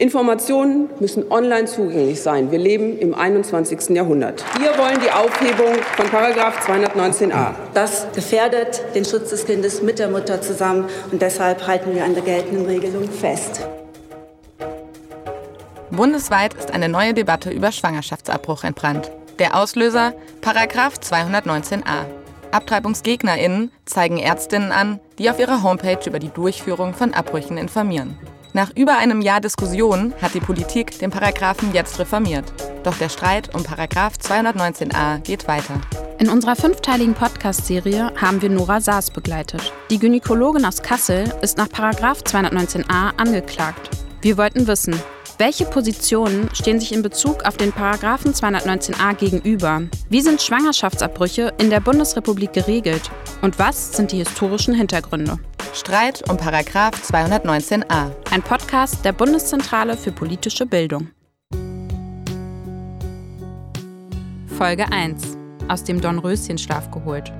Informationen müssen online zugänglich sein. Wir leben im 21. Jahrhundert. Wir wollen die Aufhebung von Paragraph 219a. Das gefährdet den Schutz des Kindes mit der Mutter zusammen und deshalb halten wir an der geltenden Regelung fest. Bundesweit ist eine neue Debatte über Schwangerschaftsabbruch entbrannt. Der Auslöser Paragraph 219a. AbtreibungsgegnerInnen zeigen Ärztinnen an, die auf ihrer Homepage über die Durchführung von Abbrüchen informieren. Nach über einem Jahr Diskussion hat die Politik den Paragraphen jetzt reformiert. Doch der Streit um Paragraph 219a geht weiter. In unserer fünfteiligen Podcast-Serie haben wir Nora Saas begleitet. Die Gynäkologin aus Kassel ist nach Paragraph 219a angeklagt. Wir wollten wissen, welche Positionen stehen sich in Bezug auf den Paragraphen 219a gegenüber? Wie sind Schwangerschaftsabbrüche in der Bundesrepublik geregelt? Und was sind die historischen Hintergründe? Streit um Paragraph 219a. Ein Podcast der Bundeszentrale für politische Bildung. Folge 1. Aus dem Dornröschenschlaf geholt.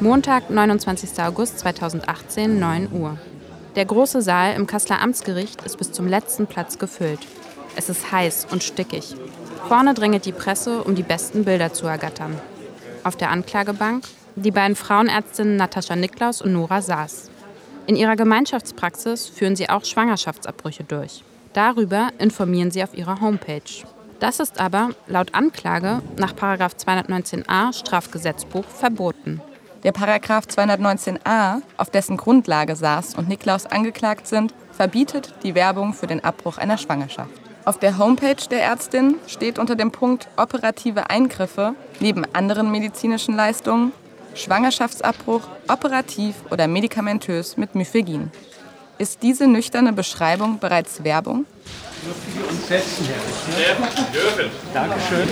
Montag, 29. August 2018, 9 Uhr. Der große Saal im Kasseler Amtsgericht ist bis zum letzten Platz gefüllt. Es ist heiß und stickig. Vorne drängelt die Presse, um die besten Bilder zu ergattern. Auf der Anklagebank die beiden Frauenärztinnen Natascha Niklaus und Nora Saas. In ihrer Gemeinschaftspraxis führen sie auch Schwangerschaftsabbrüche durch. Darüber informieren sie auf ihrer Homepage. Das ist aber laut Anklage nach 219a Strafgesetzbuch verboten. Der Paragraph 219a, auf dessen Grundlage Saas und Niklaus angeklagt sind, verbietet die Werbung für den Abbruch einer Schwangerschaft. Auf der Homepage der Ärztin steht unter dem Punkt operative Eingriffe neben anderen medizinischen Leistungen Schwangerschaftsabbruch operativ oder medikamentös mit Myphegin. Ist diese nüchterne Beschreibung bereits Werbung? Dürfen wir uns setzen, Herr Dankeschön.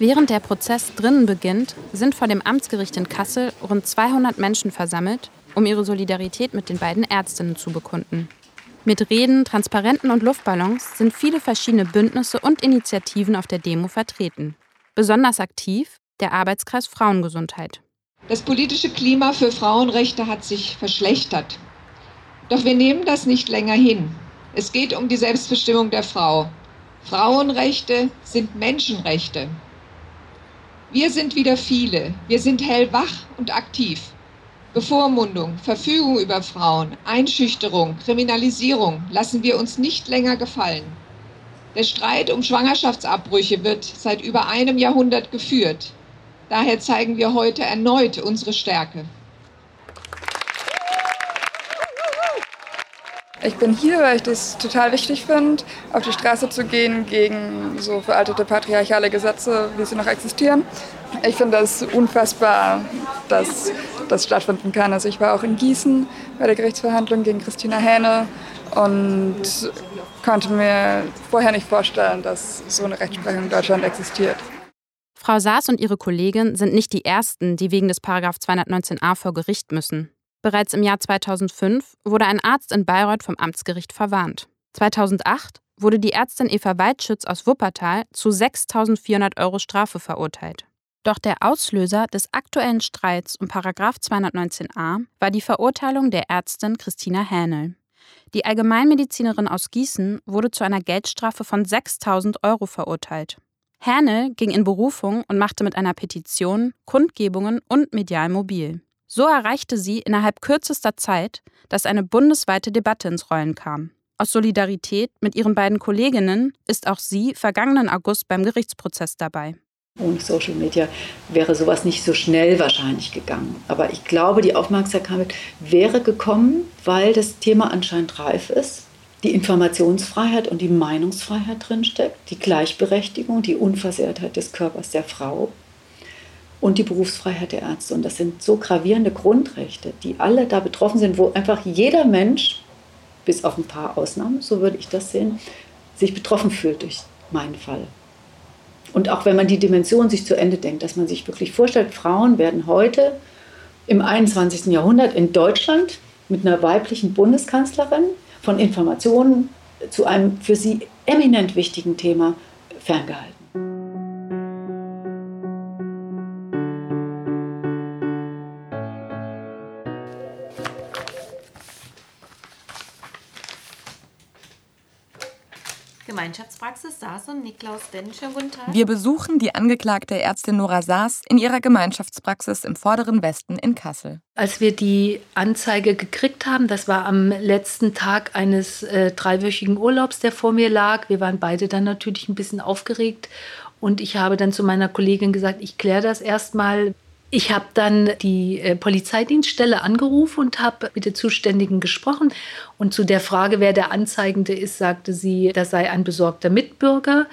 Während der Prozess drinnen beginnt, sind vor dem Amtsgericht in Kassel rund 200 Menschen versammelt, um ihre Solidarität mit den beiden Ärztinnen zu bekunden. Mit Reden, Transparenten und Luftballons sind viele verschiedene Bündnisse und Initiativen auf der Demo vertreten. Besonders aktiv der Arbeitskreis Frauengesundheit. Das politische Klima für Frauenrechte hat sich verschlechtert. Doch wir nehmen das nicht länger hin. Es geht um die Selbstbestimmung der Frau. Frauenrechte sind Menschenrechte. Wir sind wieder viele. Wir sind hellwach und aktiv. Bevormundung, Verfügung über Frauen, Einschüchterung, Kriminalisierung lassen wir uns nicht länger gefallen. Der Streit um Schwangerschaftsabbrüche wird seit über einem Jahrhundert geführt. Daher zeigen wir heute erneut unsere Stärke. Ich bin hier, weil ich das total wichtig finde, auf die Straße zu gehen gegen so veraltete patriarchale Gesetze, wie sie noch existieren. Ich finde das unfassbar, dass das stattfinden kann. Also ich war auch in Gießen bei der Gerichtsverhandlung gegen Christina Hähne und konnte mir vorher nicht vorstellen, dass so eine Rechtsprechung in Deutschland existiert. Frau Saas und ihre Kollegin sind nicht die ersten, die wegen des 219a vor Gericht müssen. Bereits im Jahr 2005 wurde ein Arzt in Bayreuth vom Amtsgericht verwarnt. 2008 wurde die Ärztin Eva Waldschütz aus Wuppertal zu 6.400 Euro Strafe verurteilt. Doch der Auslöser des aktuellen Streits um 219a war die Verurteilung der Ärztin Christina Hähnel. Die Allgemeinmedizinerin aus Gießen wurde zu einer Geldstrafe von 6.000 Euro verurteilt. Hähnel ging in Berufung und machte mit einer Petition, Kundgebungen und medial mobil. So erreichte sie innerhalb kürzester Zeit, dass eine bundesweite Debatte ins Rollen kam. Aus Solidarität mit ihren beiden Kolleginnen ist auch sie vergangenen August beim Gerichtsprozess dabei. Ohne Social Media wäre sowas nicht so schnell wahrscheinlich gegangen. Aber ich glaube, die Aufmerksamkeit wäre gekommen, weil das Thema anscheinend reif ist. Die Informationsfreiheit und die Meinungsfreiheit drinsteckt, die Gleichberechtigung, die Unversehrtheit des Körpers der Frau und die Berufsfreiheit der Ärzte. Und das sind so gravierende Grundrechte, die alle da betroffen sind, wo einfach jeder Mensch, bis auf ein paar Ausnahmen, so würde ich das sehen, sich betroffen fühlt durch meinen Fall. Und auch wenn man die Dimension sich zu Ende denkt, dass man sich wirklich vorstellt, Frauen werden heute im 21. Jahrhundert in Deutschland mit einer weiblichen Bundeskanzlerin von Informationen zu einem für sie eminent wichtigen Thema ferngehalten. Gemeinschaftspraxis Saas und Niklaus Denn. Schönen guten Tag. Wir besuchen die angeklagte Ärztin Nora Saas in ihrer Gemeinschaftspraxis im vorderen Westen in Kassel. Als wir die Anzeige gekriegt haben, das war am letzten Tag eines äh, dreiwöchigen Urlaubs, der vor mir lag. Wir waren beide dann natürlich ein bisschen aufgeregt und ich habe dann zu meiner Kollegin gesagt, ich kläre das erstmal. Ich habe dann die äh, Polizeidienststelle angerufen und habe mit der Zuständigen gesprochen. Und zu der Frage, wer der Anzeigende ist, sagte sie, das sei ein besorgter Mitbürger.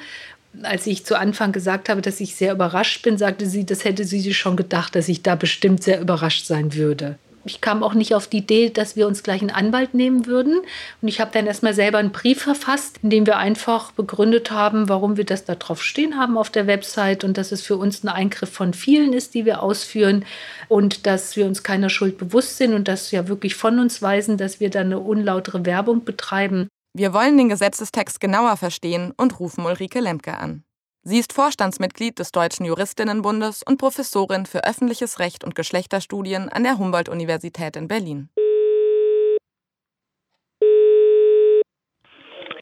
Als ich zu Anfang gesagt habe, dass ich sehr überrascht bin, sagte sie, das hätte sie sich schon gedacht, dass ich da bestimmt sehr überrascht sein würde ich kam auch nicht auf die Idee, dass wir uns gleich einen Anwalt nehmen würden. Und ich habe dann erstmal selber einen Brief verfasst, in dem wir einfach begründet haben, warum wir das da drauf stehen haben auf der Website und dass es für uns ein Eingriff von vielen ist, die wir ausführen und dass wir uns keiner Schuld bewusst sind und das ja wirklich von uns weisen, dass wir da eine unlautere Werbung betreiben. Wir wollen den Gesetzestext genauer verstehen und rufen Ulrike Lemke an. Sie ist Vorstandsmitglied des Deutschen Juristinnenbundes und Professorin für öffentliches Recht und Geschlechterstudien an der Humboldt-Universität in Berlin.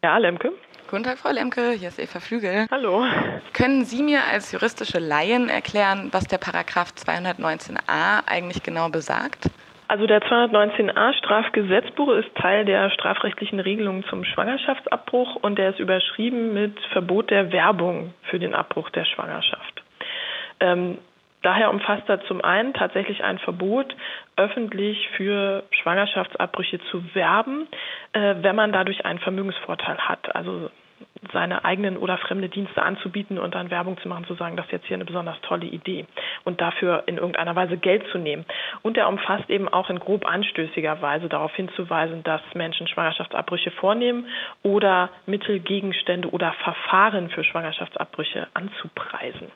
Ja, Lemke. Guten Tag, Frau Lemke. Hier ist Eva Flügel. Hallo. Können Sie mir als juristische Laien erklären, was der Paragraph 219a eigentlich genau besagt? Also der 219a Strafgesetzbuch ist Teil der strafrechtlichen Regelung zum Schwangerschaftsabbruch und der ist überschrieben mit Verbot der Werbung für den Abbruch der Schwangerschaft. Ähm, daher umfasst er zum einen tatsächlich ein Verbot, öffentlich für Schwangerschaftsabbrüche zu werben, äh, wenn man dadurch einen Vermögensvorteil hat. Also seine eigenen oder fremde Dienste anzubieten und dann Werbung zu machen, zu sagen, das ist jetzt hier eine besonders tolle Idee und dafür in irgendeiner Weise Geld zu nehmen. Und er umfasst eben auch in grob anstößiger Weise darauf hinzuweisen, dass Menschen Schwangerschaftsabbrüche vornehmen oder Mittel, Gegenstände oder Verfahren für Schwangerschaftsabbrüche anzupreisen.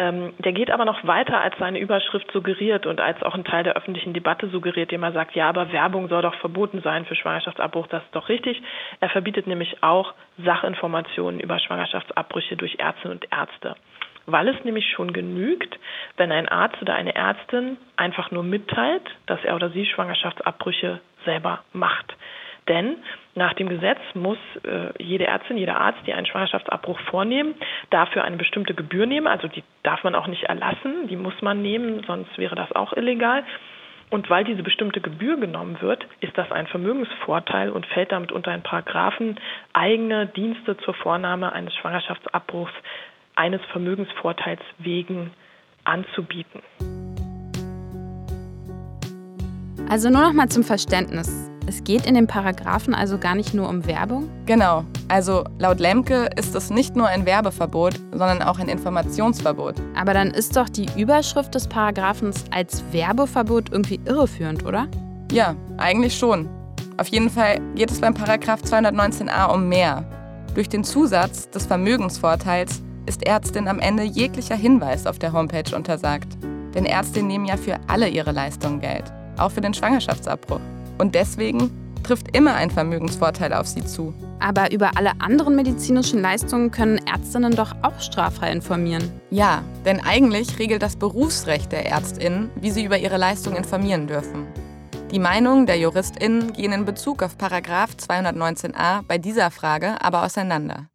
Ähm, der geht aber noch weiter, als seine Überschrift suggeriert und als auch ein Teil der öffentlichen Debatte suggeriert, dem er sagt, ja, aber Werbung soll doch verboten sein für Schwangerschaftsabbruch. Das ist doch richtig. Er verbietet nämlich auch Sachinformationen über Schwangerschaftsabbrüche durch Ärztinnen und Ärzte. Weil es nämlich schon genügt, wenn ein Arzt oder eine Ärztin einfach nur mitteilt, dass er oder sie Schwangerschaftsabbrüche selber macht. Denn nach dem Gesetz muss äh, jede Ärztin, jeder Arzt, die einen Schwangerschaftsabbruch vornehmen, dafür eine bestimmte Gebühr nehmen. Also die darf man auch nicht erlassen, die muss man nehmen, sonst wäre das auch illegal. Und weil diese bestimmte Gebühr genommen wird, ist das ein Vermögensvorteil und fällt damit unter einen Paragraphen eigene Dienste zur Vornahme eines Schwangerschaftsabbruchs eines Vermögensvorteils wegen anzubieten. Also nur noch mal zum Verständnis. Es geht in den Paragraphen also gar nicht nur um Werbung? Genau. Also laut Lemke ist es nicht nur ein Werbeverbot, sondern auch ein Informationsverbot. Aber dann ist doch die Überschrift des Paragraphens als Werbeverbot irgendwie irreführend, oder? Ja, eigentlich schon. Auf jeden Fall geht es beim Paragraph 219a um mehr. Durch den Zusatz des Vermögensvorteils ist Ärztin am Ende jeglicher Hinweis auf der Homepage untersagt. Denn Ärztinnen nehmen ja für alle ihre Leistungen Geld, auch für den Schwangerschaftsabbruch. Und deswegen trifft immer ein Vermögensvorteil auf sie zu. Aber über alle anderen medizinischen Leistungen können Ärztinnen doch auch straffrei informieren. Ja, denn eigentlich regelt das Berufsrecht der Ärztinnen, wie sie über ihre Leistung informieren dürfen. Die Meinungen der JuristInnen gehen in Bezug auf Paragraf 219a bei dieser Frage aber auseinander.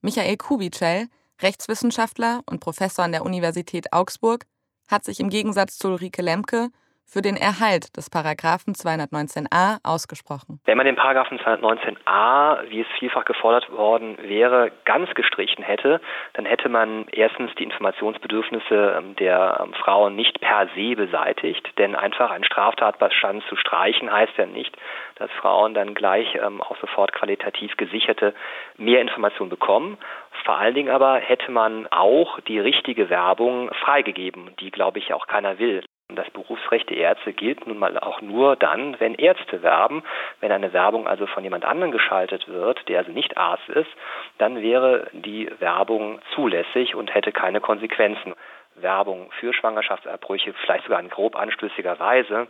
Michael Kubitschel, Rechtswissenschaftler und Professor an der Universität Augsburg, hat sich im Gegensatz zu Ulrike Lemke für den Erhalt des Paragraphen 219a ausgesprochen. Wenn man den Paragraphen 219a, wie es vielfach gefordert worden wäre, ganz gestrichen hätte, dann hätte man erstens die Informationsbedürfnisse ähm, der ähm, Frauen nicht per se beseitigt, denn einfach ein Straftatbestand zu streichen heißt ja nicht, dass Frauen dann gleich ähm, auch sofort qualitativ gesicherte mehr Informationen bekommen. Vor allen Dingen aber hätte man auch die richtige Werbung freigegeben, die, glaube ich, auch keiner will. Das Berufsrecht der Ärzte gilt nun mal auch nur dann, wenn Ärzte werben. Wenn eine Werbung also von jemand anderem geschaltet wird, der also nicht Arzt ist, dann wäre die Werbung zulässig und hätte keine Konsequenzen. Werbung für Schwangerschaftsabbrüche, vielleicht sogar in grob anstößiger Weise,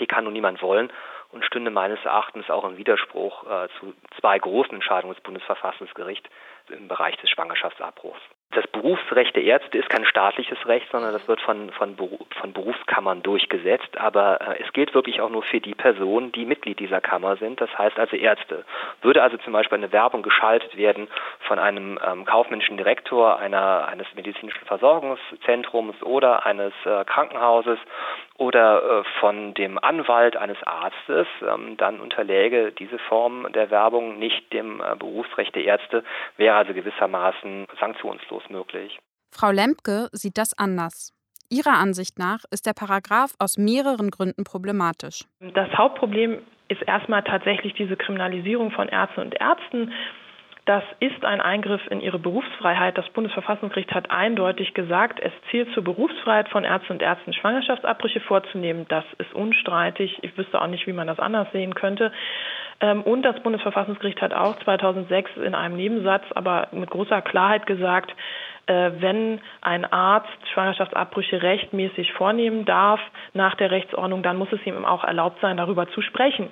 die kann nun niemand wollen und stünde meines Erachtens auch im Widerspruch äh, zu zwei großen Entscheidungen des Bundesverfassungsgerichts im Bereich des Schwangerschaftsabbruchs. Das Berufsrecht der Ärzte ist kein staatliches Recht, sondern das wird von, von, von Berufskammern durchgesetzt. Aber äh, es gilt wirklich auch nur für die Personen, die Mitglied dieser Kammer sind, das heißt also Ärzte. Würde also zum Beispiel eine Werbung geschaltet werden von einem ähm, kaufmännischen Direktor einer, eines medizinischen Versorgungszentrums oder eines äh, Krankenhauses oder äh, von dem Anwalt eines Arztes, ähm, dann unterläge diese Form der Werbung nicht dem äh, Berufsrecht der Ärzte, wäre also gewissermaßen sanktionslos möglich. Frau Lempke sieht das anders. Ihrer Ansicht nach ist der Paragraph aus mehreren Gründen problematisch. Das Hauptproblem ist erstmal tatsächlich diese Kriminalisierung von Ärzten und Ärzten. Das ist ein Eingriff in ihre Berufsfreiheit. Das Bundesverfassungsgericht hat eindeutig gesagt, es zielt zur Berufsfreiheit von Ärzten und Ärzten, Schwangerschaftsabbrüche vorzunehmen. Das ist unstreitig. Ich wüsste auch nicht, wie man das anders sehen könnte. Ähm, und das Bundesverfassungsgericht hat auch 2006 in einem Nebensatz, aber mit großer Klarheit gesagt, äh, wenn ein Arzt Schwangerschaftsabbrüche rechtmäßig vornehmen darf nach der Rechtsordnung, dann muss es ihm auch erlaubt sein, darüber zu sprechen.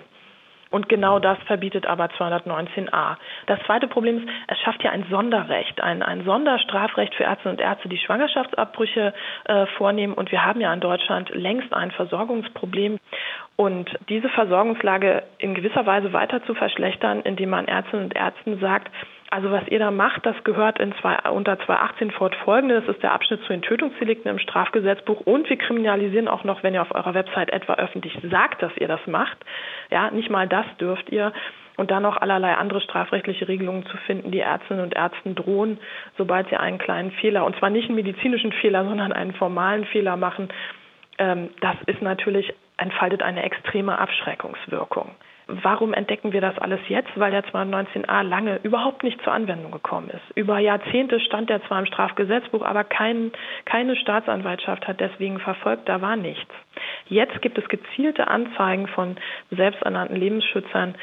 Und genau das verbietet aber 219a. Das zweite Problem ist, es schafft ja ein Sonderrecht, ein, ein Sonderstrafrecht für Ärzte und Ärzte, die Schwangerschaftsabbrüche äh, vornehmen. Und wir haben ja in Deutschland längst ein Versorgungsproblem. Und diese Versorgungslage in gewisser Weise weiter zu verschlechtern, indem man Ärztinnen und Ärzten sagt, also was ihr da macht, das gehört in zwei, unter 218 fortfolgende. Das ist der Abschnitt zu den Tötungsdelikten im Strafgesetzbuch. Und wir kriminalisieren auch noch, wenn ihr auf eurer Website etwa öffentlich sagt, dass ihr das macht. Ja, nicht mal das dürft ihr. Und dann noch allerlei andere strafrechtliche Regelungen zu finden, die Ärztinnen und Ärzten drohen, sobald sie einen kleinen Fehler, und zwar nicht einen medizinischen Fehler, sondern einen formalen Fehler machen. Ähm, das ist natürlich, entfaltet eine extreme Abschreckungswirkung. Warum entdecken wir das alles jetzt? Weil der 219a lange überhaupt nicht zur Anwendung gekommen ist. Über Jahrzehnte stand er zwar im Strafgesetzbuch, aber kein, keine Staatsanwaltschaft hat deswegen verfolgt, da war nichts. Jetzt gibt es gezielte Anzeigen von selbsternannten Lebensschützern,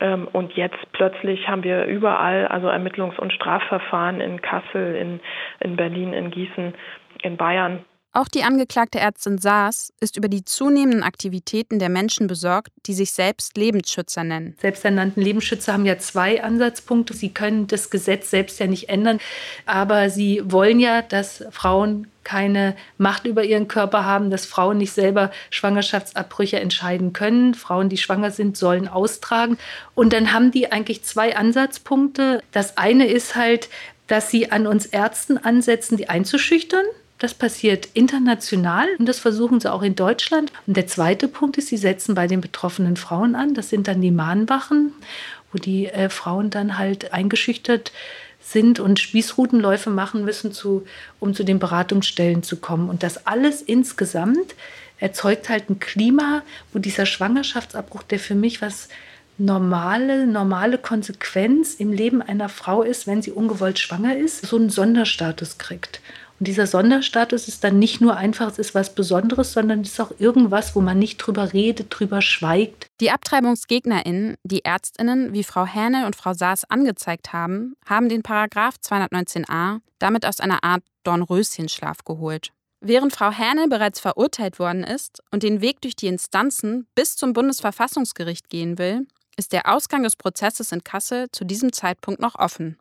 ähm, und jetzt plötzlich haben wir überall also Ermittlungs- und Strafverfahren in Kassel, in, in Berlin, in Gießen, in Bayern. Auch die angeklagte Ärztin Saas ist über die zunehmenden Aktivitäten der Menschen besorgt, die sich selbst Lebensschützer nennen. Selbsternannten Lebensschützer haben ja zwei Ansatzpunkte. Sie können das Gesetz selbst ja nicht ändern, aber sie wollen ja, dass Frauen keine Macht über ihren Körper haben, dass Frauen nicht selber Schwangerschaftsabbrüche entscheiden können. Frauen, die schwanger sind, sollen austragen. Und dann haben die eigentlich zwei Ansatzpunkte. Das eine ist halt, dass sie an uns Ärzten ansetzen, die einzuschüchtern. Das passiert international und das versuchen sie auch in Deutschland. Und der zweite Punkt ist, sie setzen bei den betroffenen Frauen an. Das sind dann die Mahnwachen, wo die äh, Frauen dann halt eingeschüchtert sind und Spießrutenläufe machen müssen, zu, um zu den Beratungsstellen zu kommen. Und das alles insgesamt erzeugt halt ein Klima, wo dieser Schwangerschaftsabbruch, der für mich was normale, normale Konsequenz im Leben einer Frau ist, wenn sie ungewollt schwanger ist, so einen Sonderstatus kriegt. Und dieser Sonderstatus ist dann nicht nur einfach, es ist was Besonderes, sondern es ist auch irgendwas, wo man nicht drüber redet, drüber schweigt. Die AbtreibungsgegnerInnen, die ÄrztInnen wie Frau Hähnel und Frau Saas angezeigt haben, haben den Paragraph 219a damit aus einer Art Dornröschenschlaf geholt. Während Frau Hähnel bereits verurteilt worden ist und den Weg durch die Instanzen bis zum Bundesverfassungsgericht gehen will, ist der Ausgang des Prozesses in Kassel zu diesem Zeitpunkt noch offen.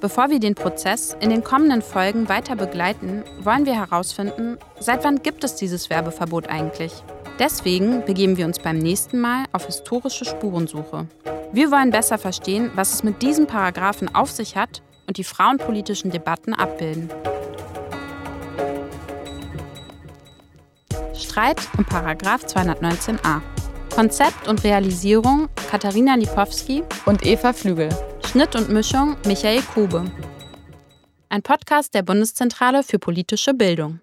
Bevor wir den Prozess in den kommenden Folgen weiter begleiten, wollen wir herausfinden, seit wann gibt es dieses Werbeverbot eigentlich? Deswegen begeben wir uns beim nächsten Mal auf historische Spurensuche. Wir wollen besser verstehen, was es mit diesem Paragraphen auf sich hat und die frauenpolitischen Debatten abbilden. Streit um Paragraph 219a. Konzept und Realisierung Katharina Lipowski und Eva Flügel. Schnitt und Mischung Michael Kube. Ein Podcast der Bundeszentrale für politische Bildung.